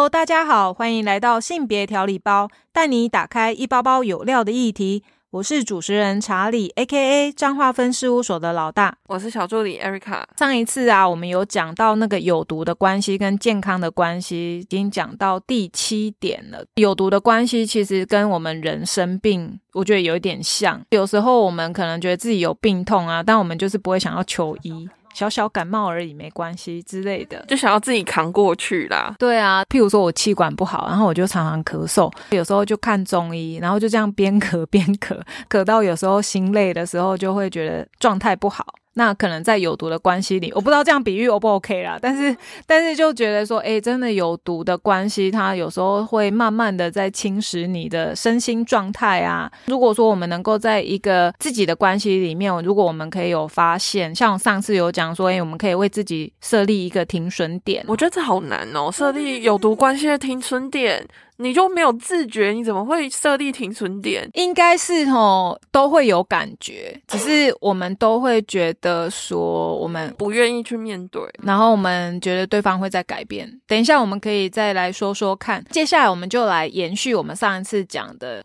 Hello，大家好，欢迎来到性别调理包，带你打开一包包有料的议题。我是主持人查理，A.K.A. 彰化分事务所的老大。我是小助理 Erica。上一次啊，我们有讲到那个有毒的关系跟健康的关系，已经讲到第七点了。有毒的关系其实跟我们人生病，我觉得有一点像。有时候我们可能觉得自己有病痛啊，但我们就是不会想要求医。小小感冒而已，没关系之类的，就想要自己扛过去啦。对啊，譬如说我气管不好，然后我就常常咳嗽，有时候就看中医，然后就这样边咳边咳，咳到有时候心累的时候，就会觉得状态不好。那可能在有毒的关系里，我不知道这样比喻 O 不 OK 啦。但是，但是就觉得说，哎，真的有毒的关系，它有时候会慢慢的在侵蚀你的身心状态啊。如果说我们能够在一个自己的关系里面，如果我们可以有发现，像上次有讲说，哎，我们可以为自己设立一个停损点。我觉得这好难哦，设立有毒关系的停损点。你就没有自觉？你怎么会设立停损点？应该是哦，都会有感觉，只是我们都会觉得说我们不愿意去面对，然后我们觉得对方会在改变。等一下，我们可以再来说说看。接下来，我们就来延续我们上一次讲的。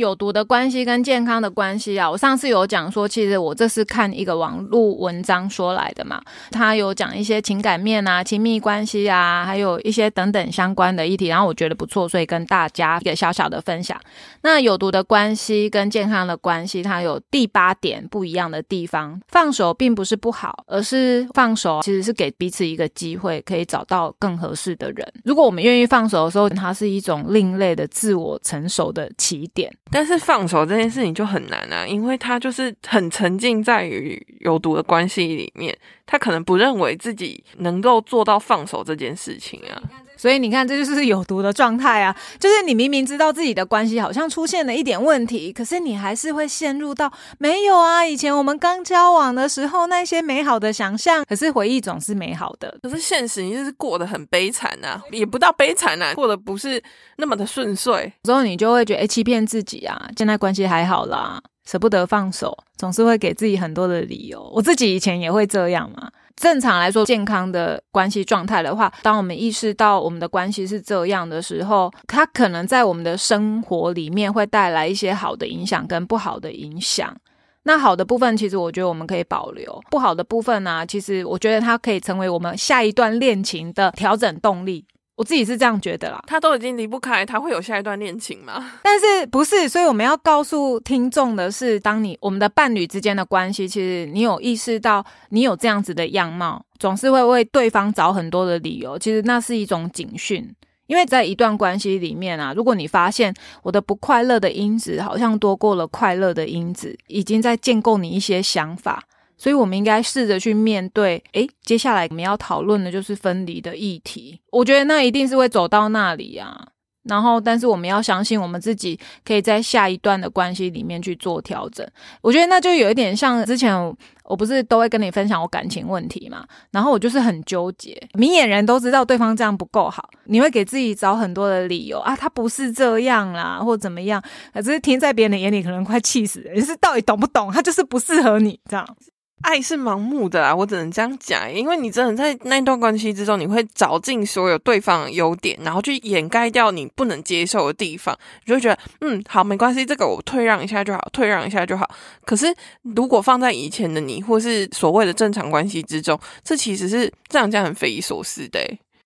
有毒的关系跟健康的关系啊，我上次有讲说，其实我这是看一个网络文章说来的嘛，他有讲一些情感面啊、亲密关系啊，还有一些等等相关的议题，然后我觉得不错，所以跟大家一个小小的分享。那有毒的关系跟健康的关系，它有第八点不一样的地方。放手并不是不好，而是放手其实是给彼此一个机会，可以找到更合适的人。如果我们愿意放手的时候，它是一种另类的自我成熟的起点。但是放手这件事情就很难啊，因为他就是很沉浸在于有毒的关系里面，他可能不认为自己能够做到放手这件事情啊。所以你看，这就是有毒的状态啊！就是你明明知道自己的关系好像出现了一点问题，可是你还是会陷入到没有啊。以前我们刚交往的时候，那些美好的想象，可是回忆总是美好的，可是现实你就是过得很悲惨呐，也不到悲惨呐，过得不是那么的顺遂。之后你就会觉得，哎，欺骗自己啊，现在关系还好啦，舍不得放手，总是会给自己很多的理由。我自己以前也会这样嘛。正常来说，健康的关系状态的话，当我们意识到我们的关系是这样的时候，它可能在我们的生活里面会带来一些好的影响跟不好的影响。那好的部分，其实我觉得我们可以保留；不好的部分呢，其实我觉得它可以成为我们下一段恋情的调整动力。我自己是这样觉得啦，他都已经离不开，他会有下一段恋情吗？但是不是？所以我们要告诉听众的是，当你我们的伴侣之间的关系，其实你有意识到你有这样子的样貌，总是会为对方找很多的理由。其实那是一种警讯，因为在一段关系里面啊，如果你发现我的不快乐的因子好像多过了快乐的因子，已经在建构你一些想法。所以，我们应该试着去面对。诶，接下来我们要讨论的就是分离的议题。我觉得那一定是会走到那里啊。然后，但是我们要相信我们自己，可以在下一段的关系里面去做调整。我觉得那就有一点像之前，我不是都会跟你分享我感情问题嘛？然后我就是很纠结，明眼人都知道对方这样不够好，你会给自己找很多的理由啊，他不是这样啦，或怎么样？可是听在别人的眼里，可能快气死人。你是到底懂不懂？他就是不适合你这样。爱是盲目的啊，我只能这样讲，因为你真的在那段关系之中，你会找尽所有对方的优点，然后去掩盖掉你不能接受的地方，你就会觉得，嗯，好，没关系，这个我退让一下就好，退让一下就好。可是如果放在以前的你，或是所谓的正常关系之中，这其实是这样讲很匪夷所思的。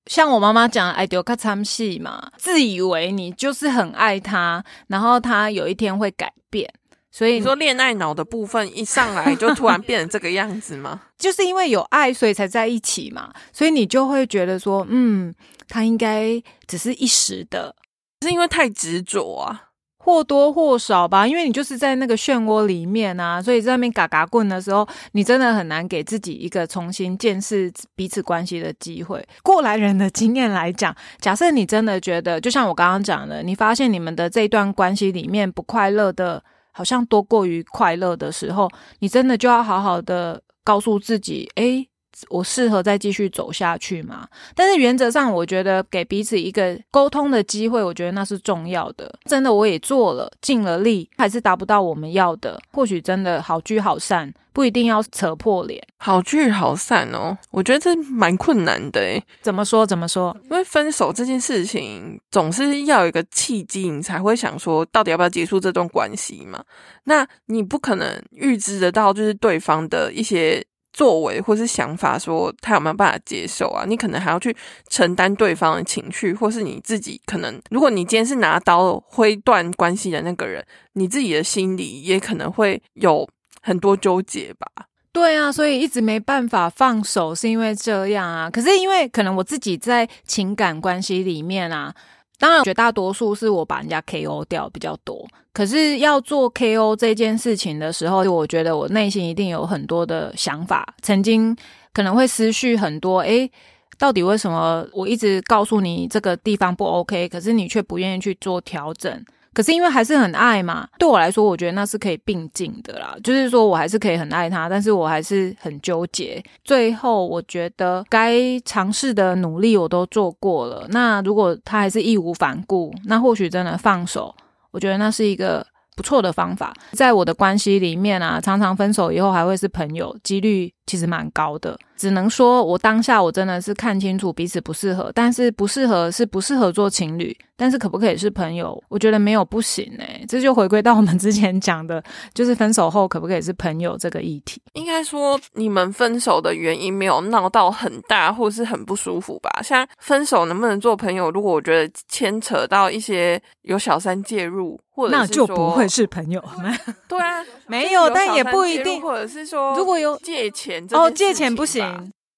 像我妈妈讲，爱丢卡参戏嘛，自以为你就是很爱他，然后他有一天会改变。所以你说恋爱脑的部分一上来就突然变成这个样子吗？就是因为有爱，所以才在一起嘛。所以你就会觉得说，嗯，他应该只是一时的，是因为太执着啊，或多或少吧。因为你就是在那个漩涡里面啊，所以在那边嘎嘎棍的时候，你真的很难给自己一个重新见识彼此关系的机会。过来人的经验来讲，假设你真的觉得，就像我刚刚讲的，你发现你们的这段关系里面不快乐的。好像多过于快乐的时候，你真的就要好好的告诉自己，哎，我适合再继续走下去吗？但是原则上，我觉得给彼此一个沟通的机会，我觉得那是重要的。真的，我也做了，尽了力，还是达不到我们要的。或许真的好聚好散，不一定要扯破脸。好聚好散哦，我觉得这蛮困难的诶。怎么说？怎么说？因为分手这件事情，总是要有一个契机，你才会想说，到底要不要结束这段关系嘛？那你不可能预知得到，就是对方的一些。作为或是想法，说他有没有办法接受啊？你可能还要去承担对方的情绪，或是你自己可能，如果你今天是拿刀挥断关系的那个人，你自己的心里也可能会有很多纠结吧？对啊，所以一直没办法放手，是因为这样啊。可是因为可能我自己在情感关系里面啊。当然，绝大多数是我把人家 KO 掉比较多。可是要做 KO 这件事情的时候，我觉得我内心一定有很多的想法，曾经可能会思绪很多。诶，到底为什么我一直告诉你这个地方不 OK，可是你却不愿意去做调整？可是因为还是很爱嘛，对我来说，我觉得那是可以并进的啦。就是说我还是可以很爱他，但是我还是很纠结。最后我觉得该尝试的努力我都做过了。那如果他还是义无反顾，那或许真的放手，我觉得那是一个。不错的方法，在我的关系里面啊，常常分手以后还会是朋友，几率其实蛮高的。只能说我当下我真的是看清楚彼此不适合，但是不适合是不适合做情侣，但是可不可以是朋友？我觉得没有不行哎，这就回归到我们之前讲的，就是分手后可不可以是朋友这个议题。应该说你们分手的原因没有闹到很大，或是很不舒服吧？像分手能不能做朋友？如果我觉得牵扯到一些有小三介入。或者那就不会是朋友。对啊，没有，但也不一定。或者是说，如果有借钱哦，借钱不行。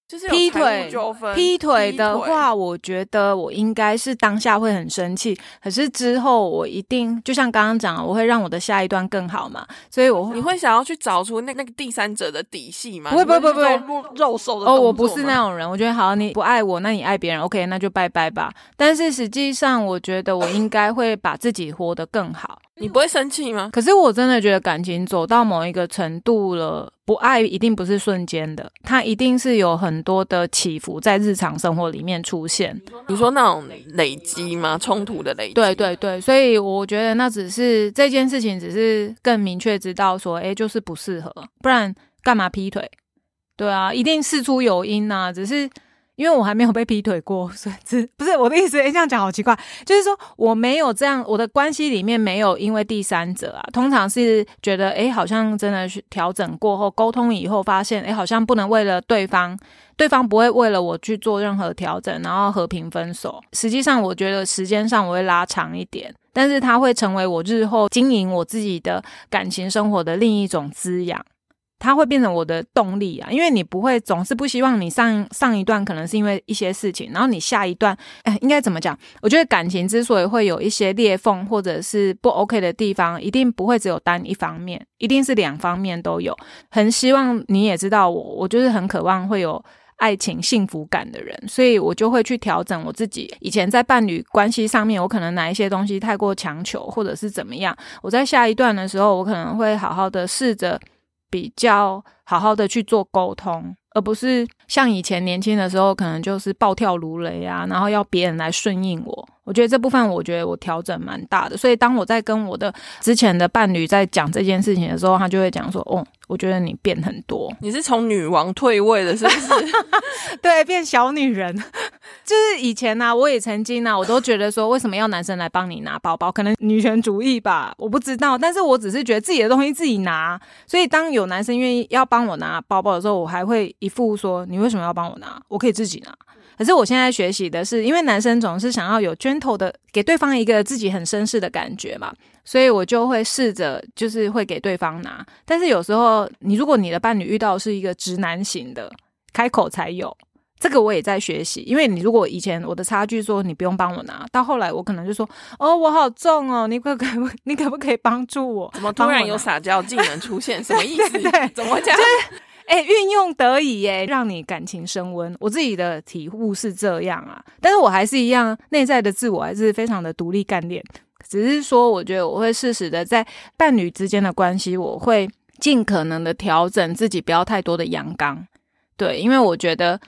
就是劈腿劈腿的话，我觉得我应该是当下会很生气，可是之后我一定就像刚刚讲，我会让我的下一段更好嘛。所以我你会想要去找出那那个第三者的底细吗？不会不会不会肉肉的哦，我不是那种人。我觉得好，你不爱我，那你爱别人，OK，那就拜拜吧。但是实际上，我觉得我应该会把自己活得更好。你不会生气吗？可是我真的觉得感情走到某一个程度了，不爱一定不是瞬间的，它一定是有很多的起伏在日常生活里面出现。你说那种累积吗？冲突的累积？对对对，所以我觉得那只是这件事情，只是更明确知道说，哎，就是不适合，不然干嘛劈腿？对啊，一定事出有因呐，只是。因为我还没有被劈腿过，所以这不是我的意思。哎，这样讲好奇怪，就是说我没有这样，我的关系里面没有因为第三者啊。通常是觉得，哎，好像真的是调整过后，沟通以后发现，哎，好像不能为了对方，对方不会为了我去做任何调整，然后和平分手。实际上，我觉得时间上我会拉长一点，但是它会成为我日后经营我自己的感情生活的另一种滋养。它会变成我的动力啊，因为你不会总是不希望你上上一段可能是因为一些事情，然后你下一段，哎，应该怎么讲？我觉得感情之所以会有一些裂缝或者是不 OK 的地方，一定不会只有单一方面，一定是两方面都有。很希望你也知道我，我就是很渴望会有爱情幸福感的人，所以我就会去调整我自己。以前在伴侣关系上面，我可能哪一些东西太过强求，或者是怎么样，我在下一段的时候，我可能会好好的试着。比较好好的去做沟通，而不是像以前年轻的时候，可能就是暴跳如雷啊，然后要别人来顺应我。我觉得这部分，我觉得我调整蛮大的。所以当我在跟我的之前的伴侣在讲这件事情的时候，他就会讲说：“哦，我觉得你变很多，你是从女王退位了，是不是？对，变小女人。就是以前呢，我也曾经呢，我都觉得说，为什么要男生来帮你拿包包？可能女权主义吧，我不知道。但是我只是觉得自己的东西自己拿。所以当有男生愿意要帮我拿包包的时候，我还会一副说：你为什么要帮我拿？我可以自己拿。”可是我现在学习的是，因为男生总是想要有 gentle 的，给对方一个自己很绅士的感觉嘛，所以我就会试着就是会给对方拿。但是有时候，你如果你的伴侣遇到是一个直男型的，开口才有这个，我也在学习。因为你如果以前我的差距说你不用帮我拿到后来我可能就说哦我好重哦，你可可你可不可以帮助我？怎么突然有撒娇技能出现？什么意思？怎么讲？哎，运用得宜耶，让你感情升温。我自己的体悟是这样啊，但是我还是一样，内在的自我还是非常的独立干练。只是说，我觉得我会适时的在伴侣之间的关系，我会尽可能的调整自己，不要太多的阳刚。对，因为我觉得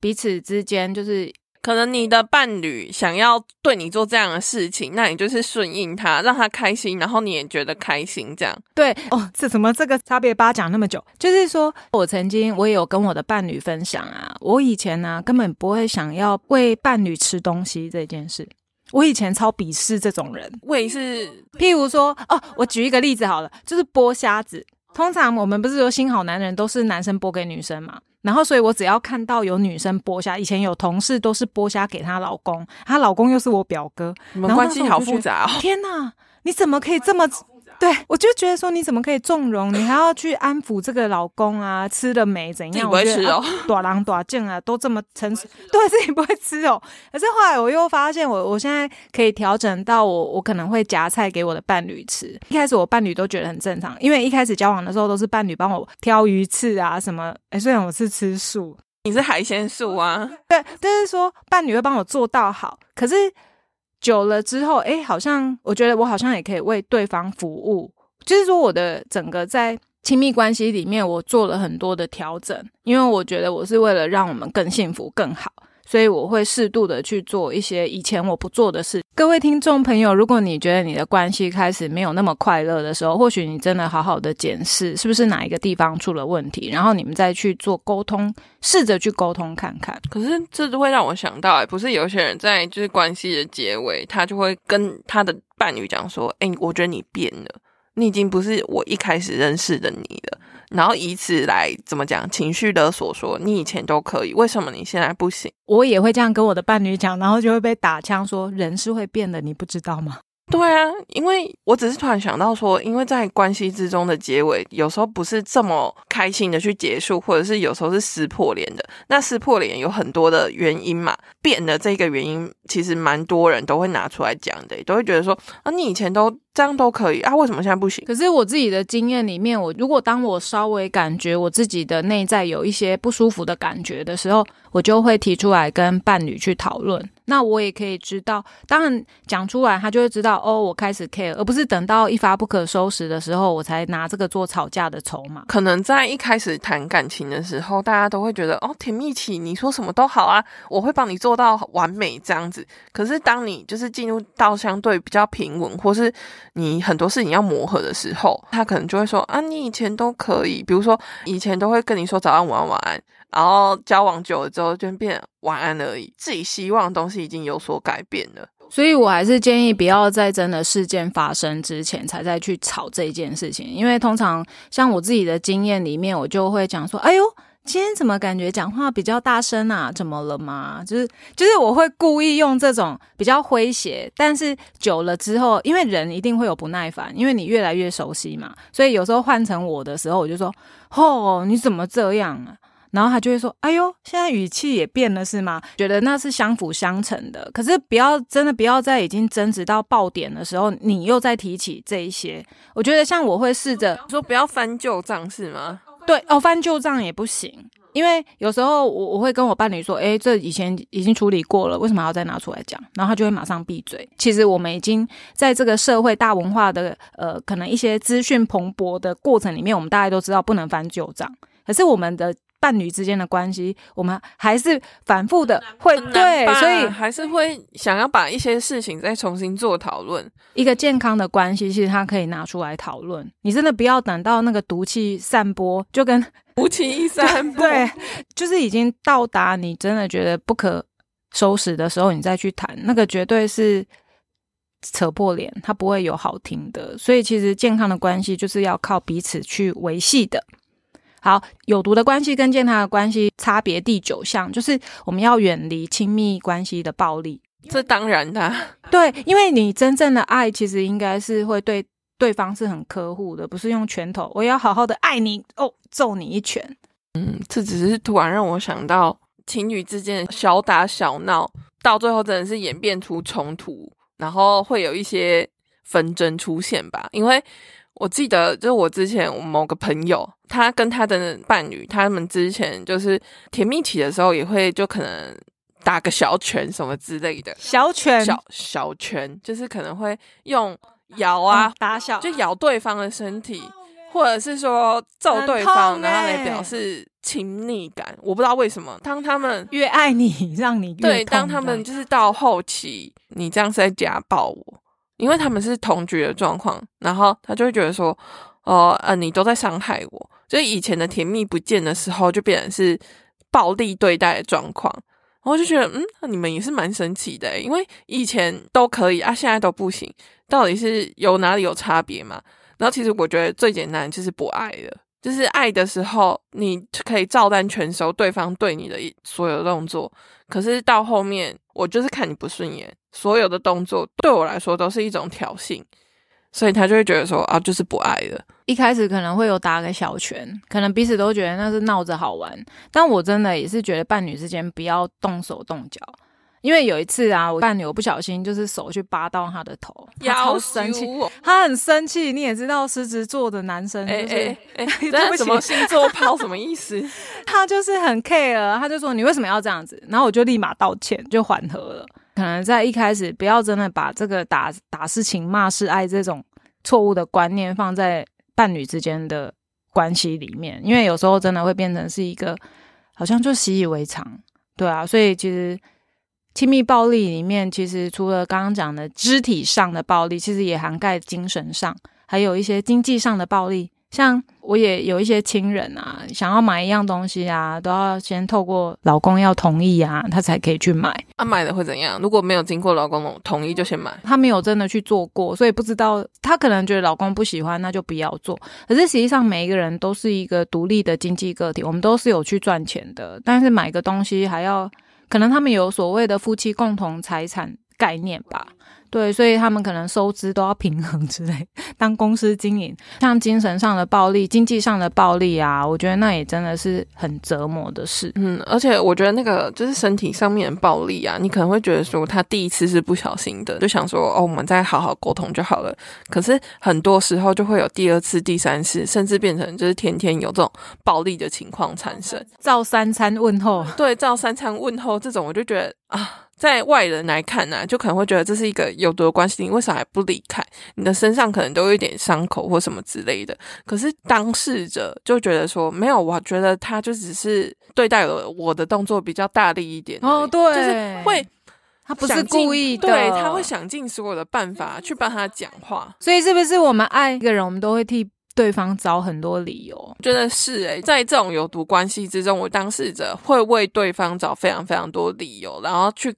彼此之间就是可能你的伴侣想要对你做这样的事情，那你就是顺应他，让他开心，然后你也觉得开心，这样。对哦，这怎么这个差别八讲那么久？就是说我曾经我也有跟我的伴侣分享啊，我以前呢、根本不会想要喂伴侣吃东西这件事，我以前超鄙视这种人。胃是譬如说，哦，我举一个例子好了，就是剥虾子。通常我们不是说新好男人都是男生剥给女生嘛，然后所以我只要看到有女生剥虾，以前有同事都是剥虾给她老公，她老公又是我表哥，你们关系好复杂哦。天哪，你怎么可以这么？对我就觉得说，你怎么可以纵容？你还要去安抚这个老公啊？吃了没？怎样？自己不会吃哦啊短狼短贱啊，都这么诚实，对自己不会吃哦。可是后来我又发现我，我现在可以调整到我，我可能会夹菜给我的伴侣吃。一开始我伴侣都觉得很正常，因为一开始交往的时候都是伴侣帮我挑鱼刺啊什么。哎，虽然我是吃素，你是海鲜素啊？对，就是说伴侣会帮我做到好，可是久了之后，哎，好像我觉得我好像也可以为对方服务，就是说我的整个在亲密关系里面，我做了很多的调整，因为我觉得我是为了让我们更幸福、更好。所以我会适度的去做一些以前我不做的事。各位听众朋友，如果你觉得你的关系开始没有那么快乐的时候，或许你真的好好的检视是不是哪一个地方出了问题，然后你们再去做沟通，试着去沟通看看。可是这就会让我想到、欸，不是有些人在就是关系的结尾，他就会跟他的伴侣讲说：“哎、我觉得你变了，你已经不是我一开始认识的你了。”然后以此来怎么讲情绪勒索说，你以前都可以，为什么你现在不行？我也会这样跟我的伴侣讲，然后就会被打枪说人是会变的，你不知道吗？对啊，因为我只是突然想到说，因为在关系之中的结尾，有时候不是这么开心的去结束，或者是有时候是撕破脸的。那撕破脸有很多的原因嘛，变的这个原因，其实蛮多人都会拿出来讲的，都会觉得说啊，你以前都这样都可以啊，为什么现在不行？可是我自己的经验里面，我如果当我稍微感觉我自己的内在有一些不舒服的感觉的时候，我就会提出来跟伴侣去讨论。那我也可以知道，当然讲出来，他就会知道哦，我开始 care，而不是等到一发不可收拾的时候，我才拿这个做吵架的筹码。可能在一开始谈感情的时候，大家都会觉得哦，甜蜜期，你说什么都好啊，我会帮你做到完美这样子。可是当你就是进入到相对比较平稳，或是你很多事情要磨合的时候，他可能就会说啊，你以前都可以，比如说以前都会跟你说早安、晚安、晚安，然后交往久了之后就变晚安而已，自己希望的东西已经有所改变了。所以我还是建议不要在真的事件发生之前才再去吵这件事情，因为通常像我自己的经验里面，我就会讲说：“哎呦，今天怎么感觉讲话比较大声啊？怎么了吗？”就是就是我会故意用这种比较诙谐，但是久了之后，因为人一定会有不耐烦，因为你越来越熟悉嘛，所以有时候换成我的时候，我就说：“哦，你怎么这样啊？”然后他就会说：“哎呦，现在语气也变了是吗？”觉得那是相辅相成的。可是不要真的不要在已经争执到爆点的时候，你又再提起这一些。我觉得像我会试着说不要翻旧账是吗？对哦，翻旧账也不行，因为有时候我我会跟我伴侣说：“诶，这以前已经处理过了，为什么还要再拿出来讲？”然后他就会马上闭嘴。其实我们已经在这个社会大文化的呃，可能一些资讯蓬勃的过程里面，我们大家都知道不能翻旧账。可是我们的伴侣之间的关系，我们还是反复的会对，所以还是会想要把一些事情再重新做讨论。一个健康的关系，其实它可以拿出来讨论。你真的不要等到那个毒气散播，就跟无情一三步，对，就是已经到达你真的觉得不可收拾的时候，你再去谈，那个绝对是扯破脸，它不会有好听的。所以其实健康的关系就是要靠彼此去维系的。好，有毒的关系跟健康的关系差别第九项，就是我们要远离亲密关系的暴力。这当然的啊、对，因为你真正的爱，其实应该是会对对方是很呵护的，不是用拳头，我要好好的爱你哦，揍你一拳。嗯，这只是突然让我想到情侣之间的小打小闹，到最后真的是演变出冲突，然后会有一些纷争出现吧。因为我记得，就是我之前我某个朋友，他跟他的伴侣，他们之前就是甜蜜期的时候，也会就可能打个小拳什么之类的，小拳小小拳，就是可能会用咬啊，嗯打小就咬对方的身体，或者是说揍对方，痛然后来欸表示亲密感，我不知道为什么。当他们越爱你，让你对，当他们就是到后期，你这样是在家暴我，因为他们是同居的状况，然后他就会觉得说，哦，呃，你都在伤害我。就以前的甜蜜不见的时候，就变成是暴力对待的状况。然后就觉得，嗯，你们也是蛮神奇的，因为以前都可以啊，现在都不行，到底是有哪里有差别嘛？然后其实我觉得最简单就是不爱了。就是爱的时候，你可以照单全收对方对你的所有动作，可是到后面，我就是看你不顺眼，所有的动作对我来说都是一种挑衅，所以他就会觉得说啊，就是不爱了。一开始可能会有打个小拳，可能彼此都觉得那是闹着好玩，但我真的也是觉得伴侣之间不要动手动脚。因为有一次啊，我伴侣我不小心就是手去扒到他的头，他超生气，他很生气。你也知道狮子座的男生，哎哎哎，这什么星座抛什么意思？他就是很 care，他就说你为什么要这样子？然后我就立马道歉，就缓和了。可能在一开始不要真的把这个打打是情骂是爱这种错误的观念放在伴侣之间的关系里面，因为有时候真的会变成是一个好像就习以为常，对啊，所以其实。亲密暴力里面，其实除了刚刚讲的肢体上的暴力，其实也涵盖精神上，还有一些经济上的暴力。像我也有一些亲人啊，想要买一样东西啊，都要先透过老公要同意啊，他才可以去买。啊，买的会怎样？如果没有经过老公同意就先买，他没有真的去做过，所以不知道。他可能觉得老公不喜欢，那就不要做。可是实际上，每一个人都是一个独立的经济个体，我们都是有去赚钱的，但是买个东西还要。可能他们有所谓的夫妻共同财产概念吧。对，所以他们可能收支都要平衡之类。当公司经营，像精神上的暴力、经济上的暴力啊，我觉得那也真的是很折磨的事。嗯，而且我觉得那个就是身体上面的暴力啊，你可能会觉得说他第一次是不小心的，就想说哦，我们再好好沟通就好了。可是很多时候就会有第二次、第三次，甚至变成就是天天有这种暴力的情况产生。照三餐问候，对，照三餐问候这种，我就觉得啊。在外人来看呢，就可能会觉得这是一个有毒的关系，你为啥还不离开？你的身上可能都有一点伤口或什么之类的。可是当事者就觉得说，没有，我觉得他就只是对待了我的动作比较大力一点。哦，对，就是会，他不是故意的，对他会想尽所有的办法去帮他讲话。所以是不是我们爱一个人，我们都会替？对方找很多理由，觉得是诶，在这种有毒关系之中，我当事者会为对方找非常非常多理由，然后去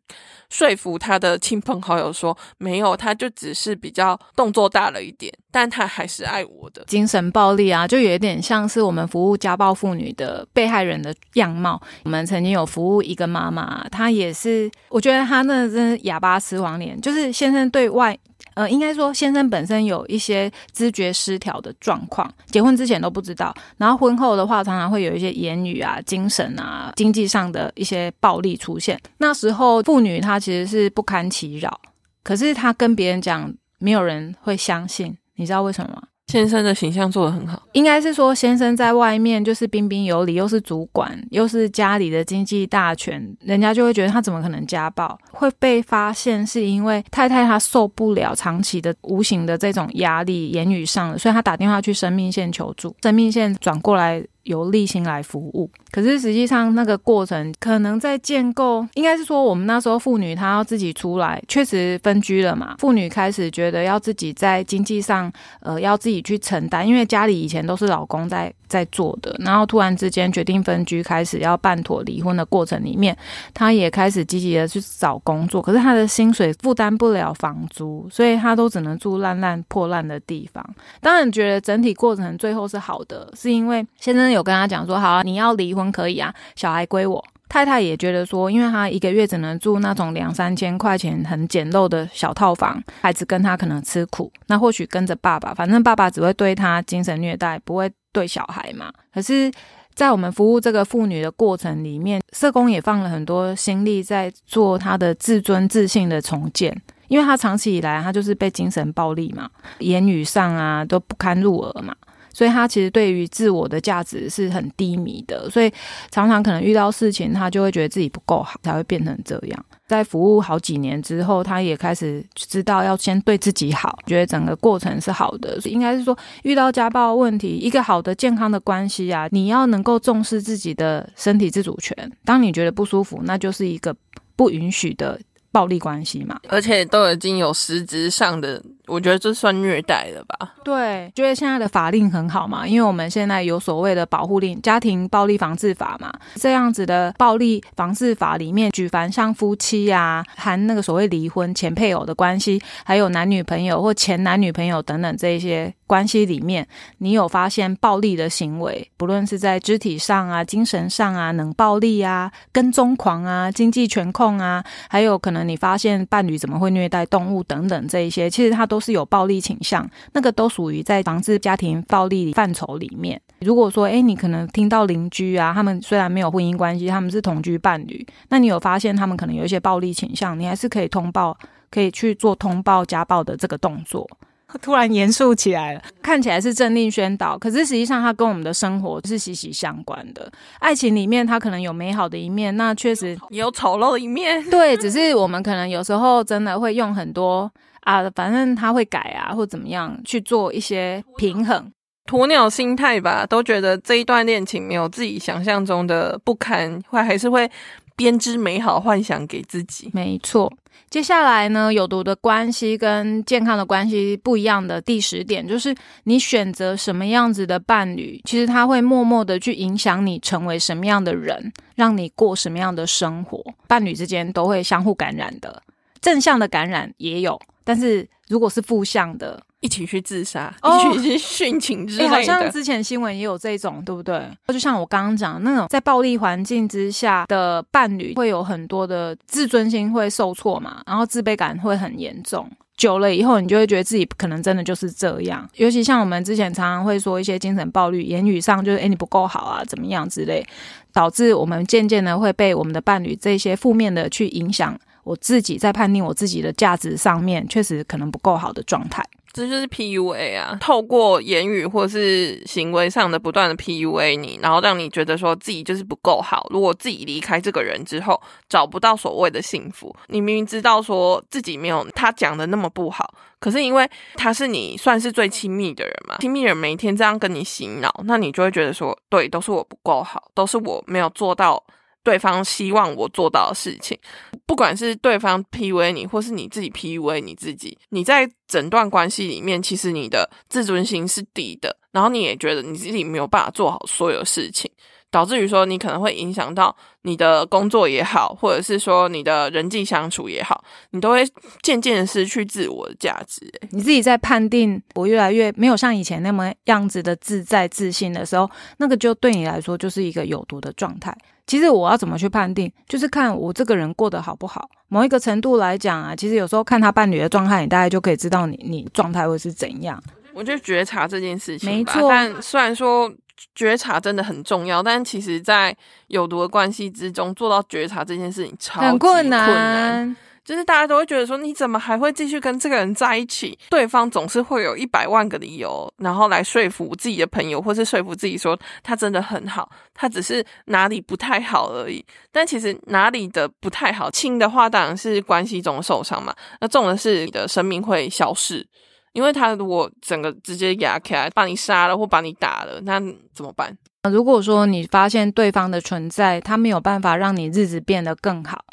说服他的亲朋好友说，没有，他就只是比较动作大了一点，但他还是爱我的。精神暴力啊，就有点像是我们服务家暴妇女的被害人的样貌。我们曾经有服务一个妈妈，她也是，我觉得她那真是哑巴吃黄连，就是先生对外。呃，应该说先生本身有一些知觉失调的状况，结婚之前都不知道，然后婚后的话，常常会有一些言语啊、精神啊、经济上的一些暴力出现。那时候妇女她其实是不堪其扰，可是她跟别人讲，没有人会相信，你知道为什么吗？先生的形象做得很好，应该是说先生在外面就是彬彬有礼，又是主管，又是家里的经济大权，人家就会觉得他怎么可能家暴？会被发现是因为太太她受不了长期的无形的这种压力，言语上的，所以她打电话去生命线求助，生命线转过来。由立新来服务，可是实际上那个过程可能在建构，应该是说我们那时候妇女她要自己出来，确实分居了嘛。妇女开始觉得要自己在经济上，呃，要自己去承担，因为家里以前都是老公在在做的，然后突然之间决定分居，开始要办妥离婚的过程里面，她也开始积极的去找工作，可是她的薪水负担不了房租，所以她都只能住烂烂破烂的地方。当然觉得整体过程最后是好的，是因为先生。有跟他讲说，好啊，你要离婚可以啊，小孩归我。太太也觉得说，因为他一个月只能住那种两三千块钱很简陋的小套房，孩子跟他可能吃苦，那或许跟着爸爸，反正爸爸只会对他精神虐待，不会对小孩嘛。可是，在我们服务这个妇女的过程里面，社工也放了很多心力在做她的自尊自信的重建，因为她长期以来她就是被精神暴力嘛，言语上啊都不堪入耳嘛。所以他其实对于自我的价值是很低迷的，所以常常可能遇到事情，他就会觉得自己不够好，才会变成这样。在服务好几年之后，他也开始知道要先对自己好，觉得整个过程是好的。应该是说，遇到家暴问题，一个好的健康的关系啊，你要能够重视自己的身体自主权。当你觉得不舒服，那就是一个不允许的。暴力关系嘛，而且都已经有实质上的，我觉得这算虐待了吧？对，觉得现在的法令很好嘛，因为我们现在有所谓的保护令、家庭暴力防治法嘛，这样子的暴力防治法里面，举凡像夫妻呀，含那个所谓离婚前配偶的关系，还有男女朋友或前男女朋友等等这一些。关系里面，你有发现暴力的行为，不论是在肢体上啊、精神上啊、冷暴力啊、跟踪狂啊、经济权控啊，还有可能你发现伴侣怎么会虐待动物等等这一些，其实它都是有暴力倾向，那个都属于在防治家庭暴力范畴里面。如果说，哎，你可能听到邻居啊，他们虽然没有婚姻关系，他们是同居伴侣，那你有发现他们可能有一些暴力倾向，你还是可以通报，可以去做通报家暴的这个动作。突然严肃起来了，看起来是政令宣导，可是实际上它跟我们的生活是息息相关的。爱情里面它可能有美好的一面，那确实也有丑陋的一面。对，只是我们可能有时候真的会用很多啊，反正他会改啊，或怎么样去做一些平衡，鸵鸟心态吧，都觉得这一段恋情没有自己想象中的不堪，会还是会编织美好幻想给自己。没错。接下来呢，有毒的关系跟健康的关系不一样的第十点，就是你选择什么样子的伴侣，其实他会默默的去影响你成为什么样的人，让你过什么样的生活。伴侣之间都会相互感染的，正向的感染也有，但是如果是负向的。一起去自杀，一起去殉情之类的。好像之前新闻也有这种，对不对？就像我刚刚讲那种，在暴力环境之下的伴侣，会有很多的自尊心会受挫嘛，然后自卑感会很严重。久了以后，你就会觉得自己可能真的就是这样。尤其像我们之前常常会说一些精神暴力，言语上就是“哎，你不够好啊，怎么样”之类，导致我们渐渐的会被我们的伴侣这些负面的去影响。我自己在判定我自己的价值上面，确实可能不够好的状态。这就是 PUA 啊，透过言语或是行为上的不断的 PUA 你，然后让你觉得说自己就是不够好。如果自己离开这个人之后，找不到所谓的幸福，你明明知道说自己没有他讲的那么不好，可是因为他是你算是最亲密的人嘛，亲密人每天这样跟你洗脑，那你就会觉得说，对，都是我不够好，都是我没有做到。对方希望我做到的事情，不管是对方 PUA 你，或是你自己 PUA 你自己，你在整段关系里面，其实你的自尊心是低的，然后你也觉得你自己没有办法做好所有事情。导致于说，你可能会影响到你的工作也好，或者是说你的人际相处也好，你都会渐渐失去自我的价值。你自己在判定我越来越没有像以前那么样子的自在自信的时候，那个就对你来说就是一个有毒的状态。其实我要怎么去判定，就是看我这个人过得好不好。某一个程度来讲啊，其实有时候看他伴侣的状态，你大概就可以知道你你状态会是怎样。我就觉察这件事情，没错。但虽然说。觉察真的很重要，但其实，在有毒的关系之中，做到觉察这件事情超很困难。就是大家都会觉得说，你怎么还会继续跟这个人在一起？对方总是会有一百万个理由，然后来说服自己的朋友，或是说服自己说他真的很好，他只是哪里不太好而已。但其实哪里的不太好，轻的话当然是关系中受伤嘛，那重的是你的生命会消失。因为他如果整个直接压起来，把你杀了或把你打了，那怎么办？如果说你发现对方的存在，他没有办法让你日子变得更好，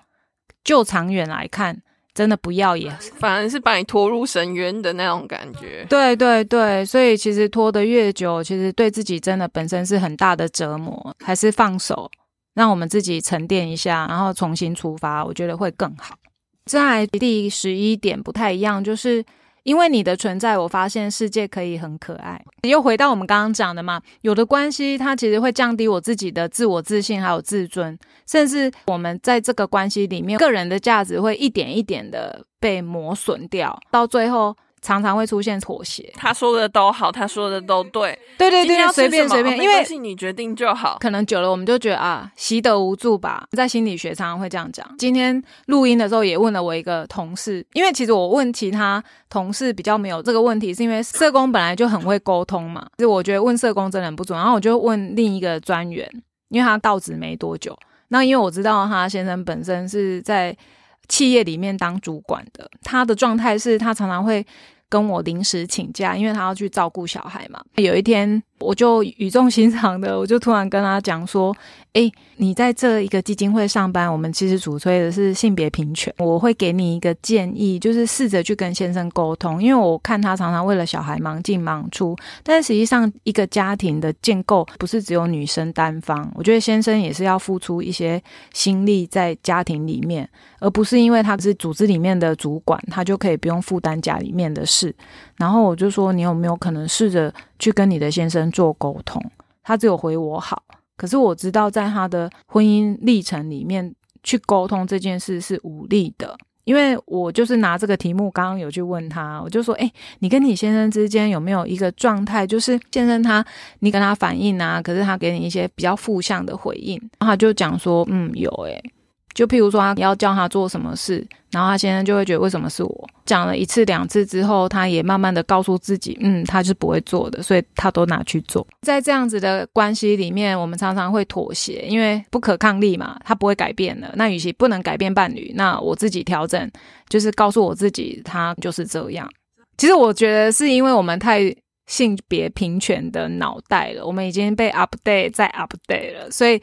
就长远来看，真的不要也，反而是把你拖入深渊的那种感觉。对对对，所以其实拖得越久，其实对自己真的本身是很大的折磨，还是放手，让我们自己沉淀一下，然后重新出发，我觉得会更好。在第十一点不太一样，就是。因为你的存在，我发现世界可以很可爱。又回到我们刚刚讲的嘛，有的关系它其实会降低我自己的自我自信，还有自尊，甚至我们在这个关系里面，个人的价值会一点一点的被磨损掉，到最后常常会出现妥协。他说的都好，他说的都对，对对对，随便随便，因为你决定就好。可能久了，我们就觉得啊，习得无助吧。在心理学常常会这样讲。今天录音的时候也问了我一个同事，因为其实我问其他同事比较没有这个问题，是因为社工本来就很会沟通嘛。就是我觉得问社工真的很不准。然后我就问另一个专员，因为他到职没多久，那因为我知道他先生本身是在企业里面当主管的，他的状态是他常常会跟我临时请假，因为他要去照顾小孩嘛。有一天，我就语重心长的，我就突然跟他讲说：“诶，你在这一个基金会上班，我们其实主推的是性别平权。我会给你一个建议，就是试着去跟先生沟通，因为我看他常常为了小孩忙进忙出，但实际上一个家庭的建构不是只有女生单方，我觉得先生也是要付出一些心力在家庭里面，而不是因为他是组织里面的主管，他就可以不用负担家里面的事。然后我就说，你有没有可能试着去跟你的先生做沟通？他只有回我好，可是我知道在他的婚姻历程里面去沟通这件事是无力的，因为我就是拿这个题目，刚刚有去问他，我就说，哎、你跟你先生之间有没有一个状态，就是先生他你跟他反映啊，可是他给你一些比较负向的回应，然后他就讲说，嗯，有诶、就譬如说他要叫他做什么事，然后他先生就会觉得为什么是我？讲了一次两次之后，他也慢慢的告诉自己，嗯，他是不会做的，所以他都拿去做。在这样子的关系里面，我们常常会妥协，因为不可抗力嘛，他不会改变的。那与其不能改变伴侣，那我自己调整，就是告诉我自己，他就是这样。其实我觉得是因为我们太性别平权的脑袋了，我们已经被 update 再 update 了，所以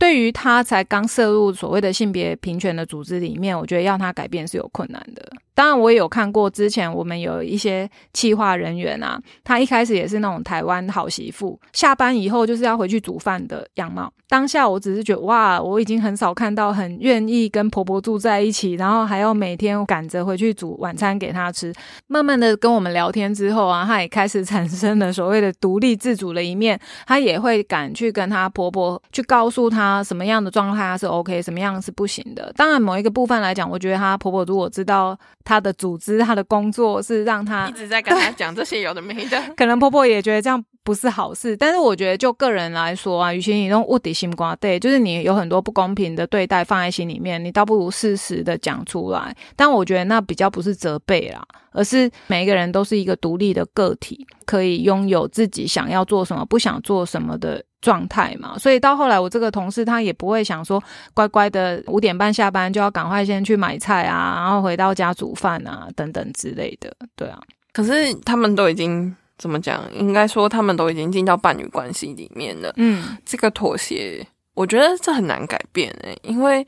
对于他才刚涉入所谓的性别平权的组织里面，我觉得要他改变是有困难的。当然，我也有看过之前我们有一些企划人员啊，他一开始也是那种台湾好媳妇，下班以后就是要回去煮饭的样貌。当下我只是觉得哇，我已经很少看到很愿意跟婆婆住在一起，然后还要每天赶着回去煮晚餐给她吃。慢慢的跟我们聊天之后啊，她也开始产生了所谓的独立自主的一面，她也会敢去跟她婆婆去告诉她什么样的状态她是 OK，什么样是不行的。当然，某一个部分来讲，我觉得她婆婆如果知道她的组织、他的工作是让他一直在跟他讲这些有的没的，可能婆婆也觉得这样不是好事，但是我觉得就个人来说啊，与其你用物底心瓜对，就是你有很多不公平的对待放在心里面，你倒不如适时的讲出来。但我觉得那比较不是责备啦，而是每一个人都是一个独立的个体，可以拥有自己想要做什么、不想做什么的。状态嘛，所以到后来我这个同事他也不会想说乖乖的五点半下班就要赶快先去买菜啊，然后回到家煮饭啊等等之类的，对啊。可是他们都已经怎么讲？应该说他们都已经进到伴侣关系里面了。嗯，这个妥协，我觉得这很难改变诶、因为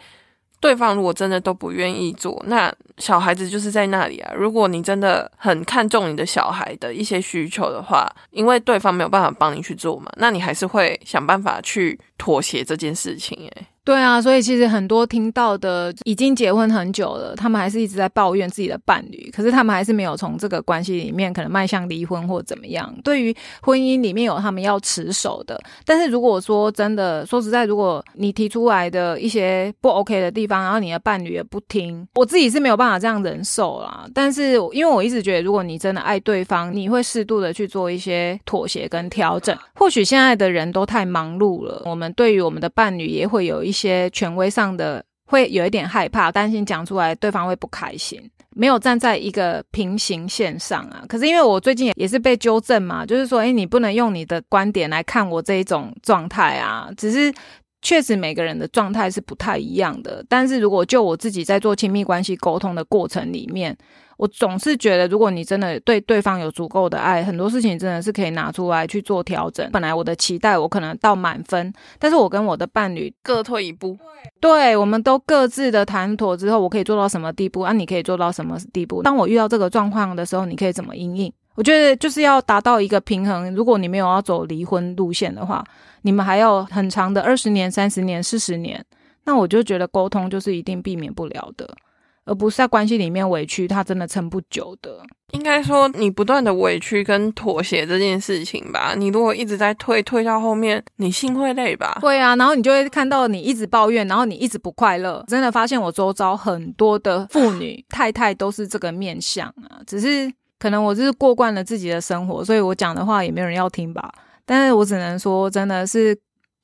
对方如果真的都不愿意做，那小孩子就是在那里啊。如果你真的很看重你的小孩的一些需求的话，因为对方没有办法帮你去做嘛，那你还是会想办法去妥协这件事情、诶，对啊，所以其实很多听到的已经结婚很久了，他们还是一直在抱怨自己的伴侣，可是他们还是没有从这个关系里面可能迈向离婚或怎么样。对于婚姻里面有他们要持守的，但是如果说真的说实在，如果你提出来的一些不 OK 的地方，然后你的伴侣也不听，我自己是没有办法这样忍受啦。但是因为我一直觉得，如果你真的爱对方，你会适度的去做一些妥协跟调整。或许现在的人都太忙碌了，我们对于我们的伴侣也会有一一些权威上的，会有一点害怕，担心讲出来对方会不开心，没有站在一个平行线上啊。可是因为我最近也也是被纠正嘛，就是说，诶，你不能用你的观点来看我这一种状态啊，只是。确实，每个人的状态是不太一样的。但是如果就我自己在做亲密关系沟通的过程里面，我总是觉得，如果你真的对对方有足够的爱，很多事情真的是可以拿出来去做调整。本来我的期待我可能到满分，但是我跟我的伴侣，各退一步。对我们都各自的谈妥之后，我可以做到什么地步，啊，你可以做到什么地步？当我遇到这个状况的时候，你可以怎么应应？我觉得就是要达到一个平衡。如果你没有要走离婚路线的话，你们还有很长的二十年、三十年、四十年，那我就觉得沟通就是一定避免不了的，而不是在关系里面委屈，他真的撑不久的。应该说，你不断的委屈跟妥协这件事情吧，你如果一直在退，退到后面，你心会累吧？会啊，然后你就会看到你一直抱怨，然后你一直不快乐。真的发现我周遭很多的妇女太太都是这个面相啊，只是。可能我就是过惯了自己的生活，所以我讲的话也没有人要听吧。但是我只能说，真的是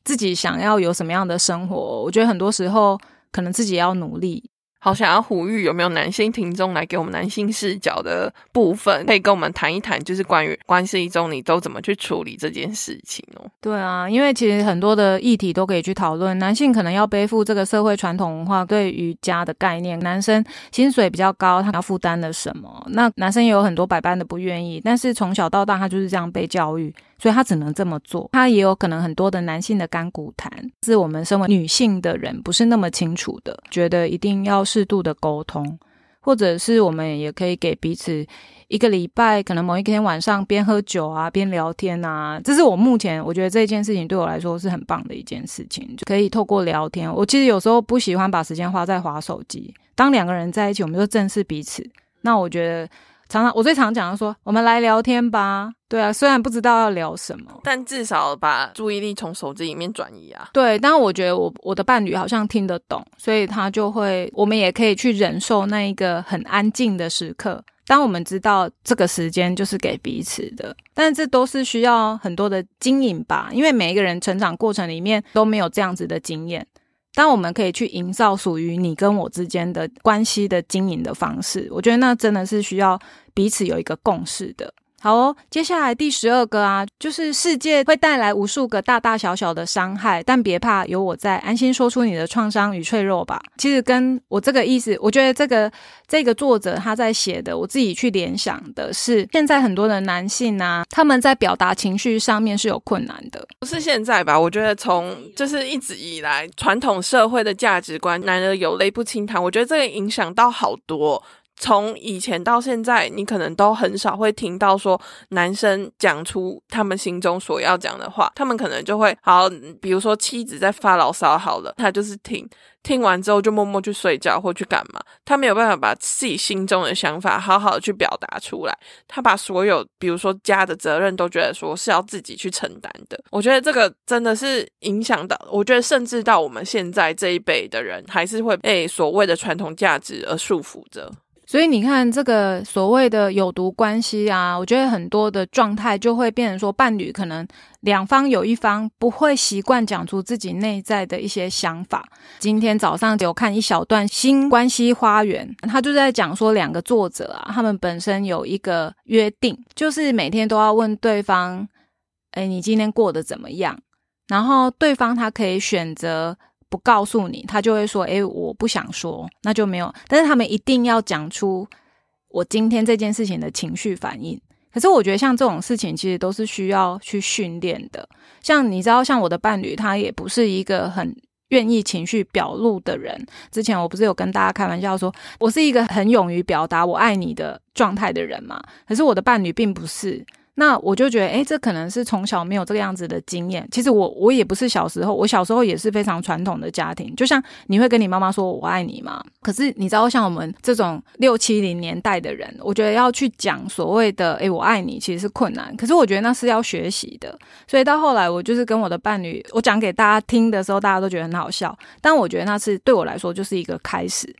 自己想要有什么样的生活，我觉得很多时候可能自己要努力。好想要呼吁，有没有男性听众来给我们男性视角的部分，可以跟我们谈一谈，就是关于关系中你都怎么去处理这件事情哦？对啊，因为其实很多的议题都可以去讨论。男性可能要背负这个社会传统文化对于家的概念，男生薪水比较高，他要负担的什么？那男生也有很多百般的不愿意，但是从小到大他就是这样被教育。所以他只能这么做，他也有可能很多的男性的干骨谈，是我们身为女性的人不是那么清楚的，觉得一定要适度的沟通，或者是我们也可以给彼此一个礼拜，可能某一天晚上边喝酒啊边聊天啊，这是我目前我觉得这件事情对我来说是很棒的一件事情，就可以透过聊天。我其实有时候不喜欢把时间花在划手机，当两个人在一起，我们就正视彼此。那我觉得。常常我最常讲的说，我们来聊天吧。对啊，虽然不知道要聊什么，但至少把注意力从手机里面转移啊。对，但我觉得我我的伴侣好像听得懂，所以他就会，我们也可以去忍受那一个很安静的时刻。当我们知道这个时间就是给彼此的，但这都是需要很多的经营吧，因为每一个人成长过程里面都没有这样子的经验。但我们可以去营造属于你跟我之间的关系的经营的方式，我觉得那真的是需要彼此有一个共识的。好哦，接下来第十二个啊，就是世界会带来无数个大大小小的伤害，但别怕，有我在，安心说出你的创伤与脆弱吧。其实跟我这个意思，我觉得这个这个作者他在写的，我自己去联想的是，现在很多的男性啊，他们在表达情绪上面是有困难的。不是现在吧？我觉得从就是一直以来传统社会的价值观，男人有泪不轻弹，我觉得这个影响到好多。从以前到现在，你可能都很少会听到说男生讲出他们心中所要讲的话，他们可能就会好，比如说妻子在发牢骚，好了，他就是听听完之后就默默去睡觉或去干嘛，他没有办法把自己心中的想法好好的去表达出来，他把所有比如说家的责任都觉得说是要自己去承担的。我觉得这个真的是影响到，我觉得甚至到我们现在这一辈的人，还是会被所谓的传统价值而束缚着。所以你看，这个所谓的有毒关系啊，我觉得很多的状态就会变成说，伴侣可能两方有一方不会习惯讲出自己内在的一些想法。今天早上有看一小段《新关系花园》，他就在讲说，两个作者啊，他们本身有一个约定，就是每天都要问对方：“哎，你今天过得怎么样？”然后对方他可以选择。不告诉你，他就会说：“诶，我不想说，那就没有。”但是他们一定要讲出我今天这件事情的情绪反应。可是我觉得像这种事情，其实都是需要去训练的。像你知道，像我的伴侣，他也不是一个很愿意情绪表露的人。之前我不是有跟大家开玩笑说，我是一个很勇于表达我爱你的状态的人嘛？可是我的伴侣并不是。那我就觉得，哎，这可能是从小没有这个样子的经验。其实我我也不是小时候，我小时候也是非常传统的家庭。就像你会跟你妈妈说“我爱你”吗？可是你知道，像我们这种六七零年代的人，我觉得要去讲所谓的“哎，我爱你”，其实是困难。可是我觉得那是要学习的。所以到后来，我就是跟我的伴侣，我讲给大家听的时候，大家都觉得很好笑。但我觉得那是对我来说就是一个开始。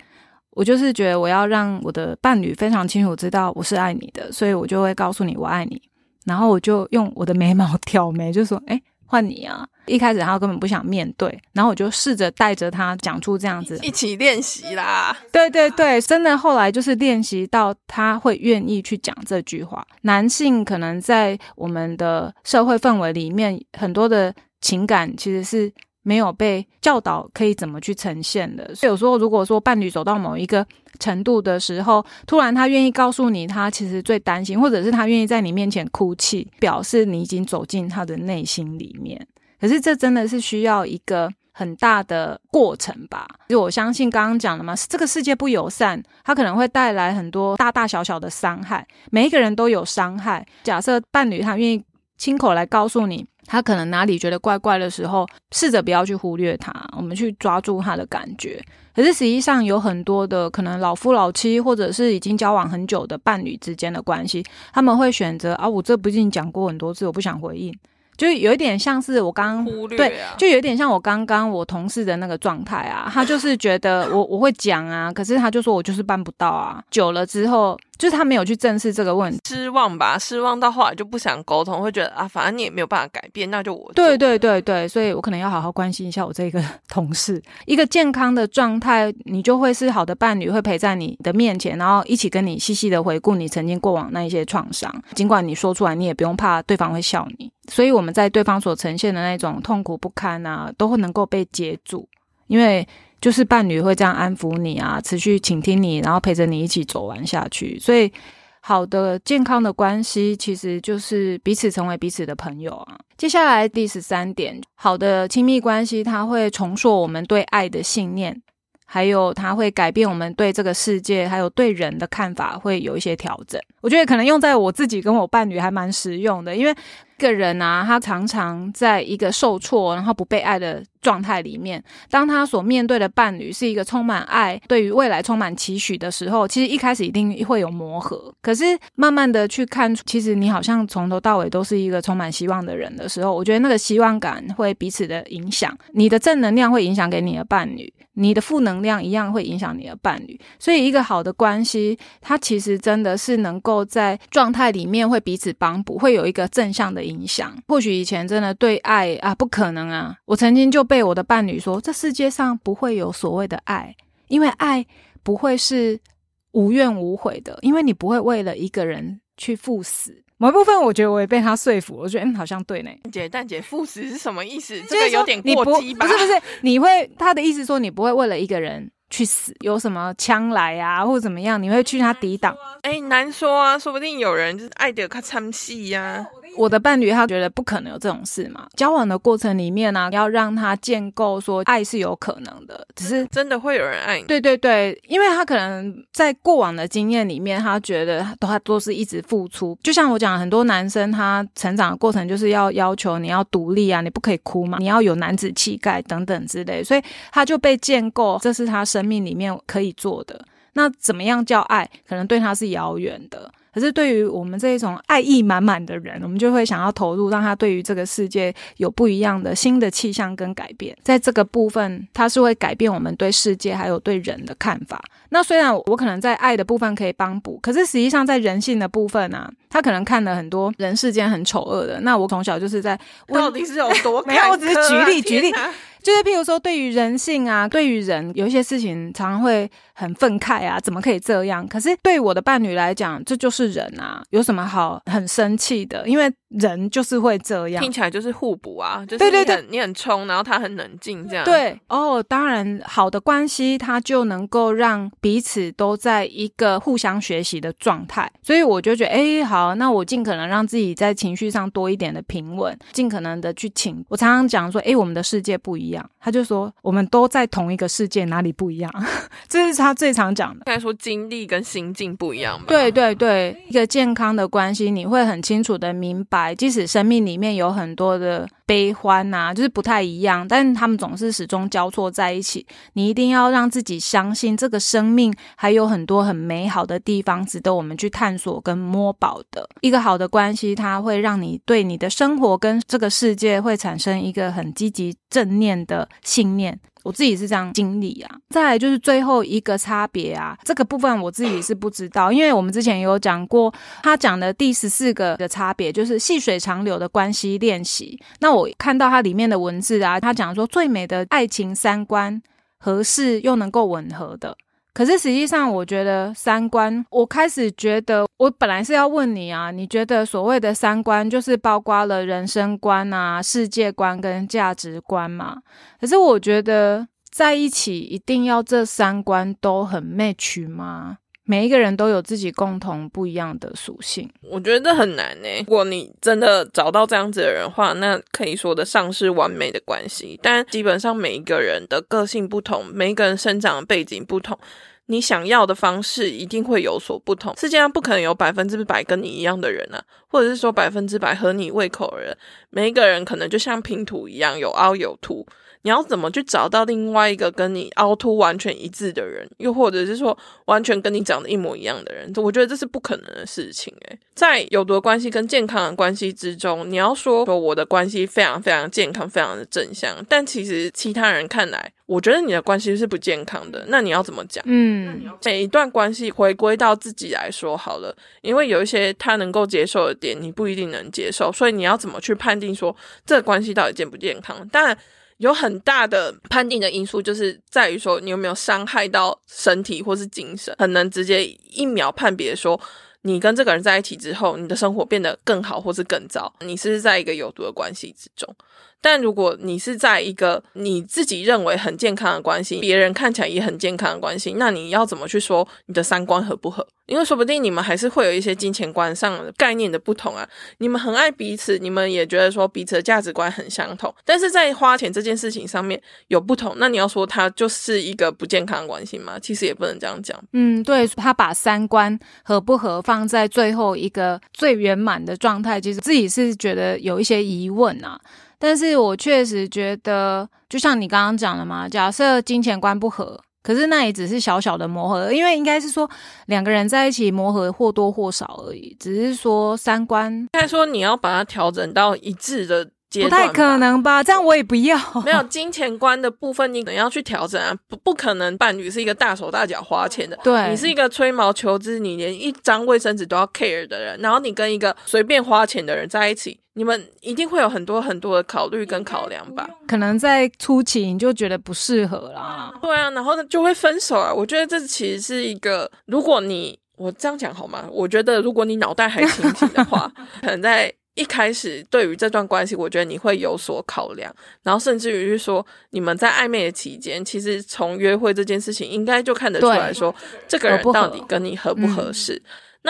我就是觉得我要让我的伴侣非常清楚知道我是爱你的，所以我就会告诉你“我爱你”。然后我就用我的眉毛挑眉，就说：“哎，换你啊！” 一开始他根本不想面对，然后我就试着带着他讲出这样子，一起练习啦。对对对，真的后来就是练习到他会愿意去讲这句话。男性可能在我们的社会氛围里面，很多的情感其实是。没有被教导可以怎么去呈现的，所以有时候如果说伴侣走到某一个程度的时候，突然他愿意告诉你，他其实最担心，或者是他愿意在你面前哭泣，表示你已经走进他的内心里面。可是这真的是需要一个很大的过程吧？就我相信刚刚讲的嘛，这个世界不友善，它可能会带来很多大大小小的伤害，每一个人都有伤害。假设伴侣他愿意亲口来告诉你。他可能哪里觉得怪怪的时候，试着不要去忽略他，我们去抓住他的感觉。可是实际上有很多的可能老夫老妻，或者是已经交往很久的伴侣之间的关系，他们会选择啊，我这不已经讲过很多次，我不想回应。就有一点像是我刚刚忽略就有点像我刚刚我同事的那个状态啊，他就是觉得我我会讲啊，可是他就说我就是办不到啊。久了之后，就是他没有去正视这个问题。失望吧，失望到后来就不想沟通，会觉得啊，反正你也没有办法改变，那就我做对对对对，所以我可能要好好关心一下我这个同事。一个健康的状态，你就会是好的伴侣，会陪在你的面前，然后一起跟你细细的回顾你曾经过往那一些创伤。尽管你说出来，你也不用怕对方会笑你。所以我们在对方所呈现的那种痛苦不堪啊，都会能够被接住，因为就是伴侣会这样安抚你啊，持续倾听你，然后陪着你一起走完下去。所以。好的健康的关系，其实就是彼此成为彼此的朋友啊。接下来第十三点，好的亲密关系，它会重塑我们对爱的信念，还有它会改变我们对这个世界还有对人的看法，会有一些调整。我觉得可能用在我自己跟我伴侣还蛮实用的，因为一个人啊，他常常在一个受挫然后不被爱的状态里面，当他所面对的伴侣是一个充满爱、对于未来充满期许的时候，其实一开始一定会有磨合。可是慢慢的去看，其实你好像从头到尾都是一个充满希望的人的时候，我觉得那个希望感会彼此的影响，你的正能量会影响给你的伴侣，你的负能量一样会影响你的伴侣。所以一个好的关系，它其实真的是能够在状态里面会彼此帮补，会有一个正向的影响。或许以前真的对爱啊不可能啊，我曾经就被我的伴侣说，这世界上不会有所谓的爱，因为爱不会是无怨无悔的，因为你不会为了一个人去赴死。某一部分，我觉得我也被他说服，我觉得嗯，好像对呢。姐，但姐赴死是什么意思？这个有点过激吧？不是不是，你会他的意思说你不会为了一个人去死，有什么枪来啊或者怎么样，你会去他抵挡。哎，难说啊，说不定有人就是爱的他参戏呀。我的伴侣他觉得不可能有这种事嘛。交往的过程里面呢、要让他建构说爱是有可能的，只是真的会有人爱你？对对对，因为他可能在过往的经验里面，他觉得都他都是一直付出。就像我讲，很多男生他成长的过程就是要要求你要独立啊，你不可以哭嘛，你要有男子气概等等之类，所以他就被建构，这是他生命里面可以做的。那怎么样叫爱？可能对他是遥远的。可是对于我们这一种爱意满满的人，我们就会想要投入，让他对于这个世界有不一样的新的气象跟改变。在这个部分，他是会改变我们对世界还有对人的看法。那虽然我可能在爱的部分可以帮补，可是实际上在人性的部分啊，他可能看了很多人世间很丑恶的。那我从小就是在温到底是有多 没有我只是举例举例就是譬如说，对于人性啊，对于人有一些事情，常常会很愤慨啊，怎么可以这样？可是对我的伴侣来讲，这就是人啊，有什么好很生气的？因为人就是会这样听。起来就是互补啊，就是对对对你很冲，然后他很冷静，这样。对哦，当然，好的关系它就能够让彼此都在一个互相学习的状态，所以我就觉得，哎，好，那我尽可能让自己在情绪上多一点的平稳，尽可能的去请。我常常讲说，哎，我们的世界不一样，他就说我们都在同一个世界，哪里不一样？这是他最常讲的。应该说经历跟心境不一样吧？对对对，一个健康的关系，你会很清楚的明白，即使生命里面有很多的悲欢呐、就是不太一样，但他们总是始终交错在一起。你一定要让自己相信，这个生命还有很多很美好的地方，值得我们去探索跟摸宝的。一个好的关系，它会让你对你的生活跟这个世界会产生一个很积极正念的信念。我自己是这样经历啊。再来就是最后一个差别啊，这个部分我自己是不知道，因为我们之前有讲过，他讲的第十四个的差别就是细水长流的关系练习。那我看到它里面的文字啊，他讲说最美的爱情三观合适又能够吻合的。可是实际上，我觉得三观，我开始觉得，我本来是要问你啊，你觉得所谓的三观，就是包括了人生观啊、世界观跟价值观嘛？可是我觉得在一起一定要这三观都很 match 吗？每一个人都有自己共同不一样的属性。我觉得这很难呢。如果你真的找到这样子的人话，那可以说得上是完美的关系。但基本上每一个人的个性不同，每一个人生长的背景不同，你想要的方式一定会有所不同。世界上不可能有百分之百跟你一样的人啊，或者是说百分之百合你胃口的人。每一个人可能就像拼图一样，有凹有凸。你要怎么去找到另外一个跟你凹凸完全一致的人，又或者是说完全跟你长得一模一样的人？我觉得这是不可能的事情。诶，在有毒的关系跟健康的关系之中，你要说说我的关系非常非常健康，非常的正向，但其实其他人看来，我觉得你的关系是不健康的。那你要怎么讲？嗯，每一段关系回归到自己来说好了，因为有一些他能够接受的点，你不一定能接受，所以你要怎么去判定说这个关系到底健不健康？当然。有很大的判定的因素，就是在于说你有没有伤害到身体或是精神，很能直接一秒判别说你跟这个人在一起之后，你的生活变得更好或是更糟，你是在一个有毒的关系之中。但如果你是在一个你自己认为很健康的关系，别人看起来也很健康的关系，那你要怎么去说你的三观合不合？因为说不定你们还是会有一些金钱观上概念的不同啊。你们很爱彼此，你们也觉得说彼此的价值观很相同，但是在花钱这件事情上面有不同，那你要说它就是一个不健康的关系吗？其实也不能这样讲。嗯，对他把三观合不合放在最后一个最圆满的状态，其实自己是觉得有一些疑问啊。但是我确实觉得，就像你刚刚讲的嘛，假设金钱观不合，可是那也只是小小的磨合，因为应该是说两个人在一起磨合或多或少而已，只是说三观。应该说你要把它调整到一致的。不太可能吧？这样我也不要。没有金钱观的部分，你可能要去调整啊！不，不可能伴侣是一个大手大脚花钱的。对，你是一个吹毛求疵，你连一张卫生纸都要 care 的人，然后你跟一个随便花钱的人在一起，你们一定会有很多很多的考虑跟考量吧？可能在初期你就觉得不适合啦。对啊，然后呢就会分手啊！我觉得这其实是一个，如果你我这样讲好吗？我觉得如果你脑袋还清醒的话，可能在。一开始对于这段关系，我觉得你会有所考量，然后甚至于是说，你们在暧昧的期间，其实从约会这件事情，应该就看得出来说，这个人到底跟你合不合适。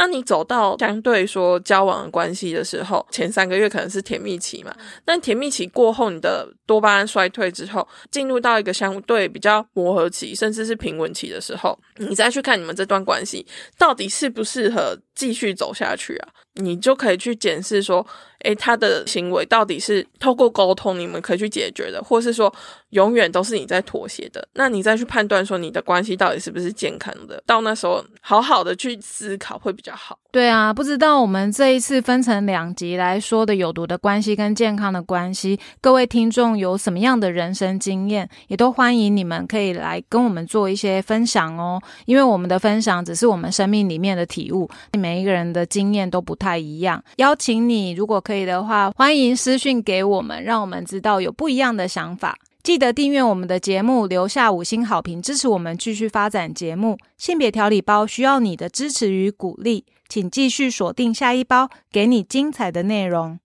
那你走到相对说交往关系的时候，前三个月可能是甜蜜期嘛，但甜蜜期过后，你的多巴胺衰退之后，进入到一个相对比较磨合期，甚至是平稳期的时候，你再去看你们这段关系到底适不适合继续走下去啊？你就可以去检视说，诶，他的行为到底是透过沟通你们可以去解决的，或是说永远都是你在妥协的？那你再去判断说你的关系到底是不是健康的？到那时候好好的去思考会比较好。对啊，不知道我们这一次分成两集来说的有毒的关系跟健康的关系，各位听众有什么样的人生经验，也都欢迎你们可以来跟我们做一些分享哦。因为我们的分享只是我们生命里面的体悟，每一个人的经验都不太。一样，邀请你，如果可以的话，欢迎私讯给我们，让我们知道有不一样的想法。记得订阅我们的节目，留下五星好评，支持我们继续发展节目。性别调理包需要你的支持与鼓励，请继续锁定下一包，给你精彩的内容。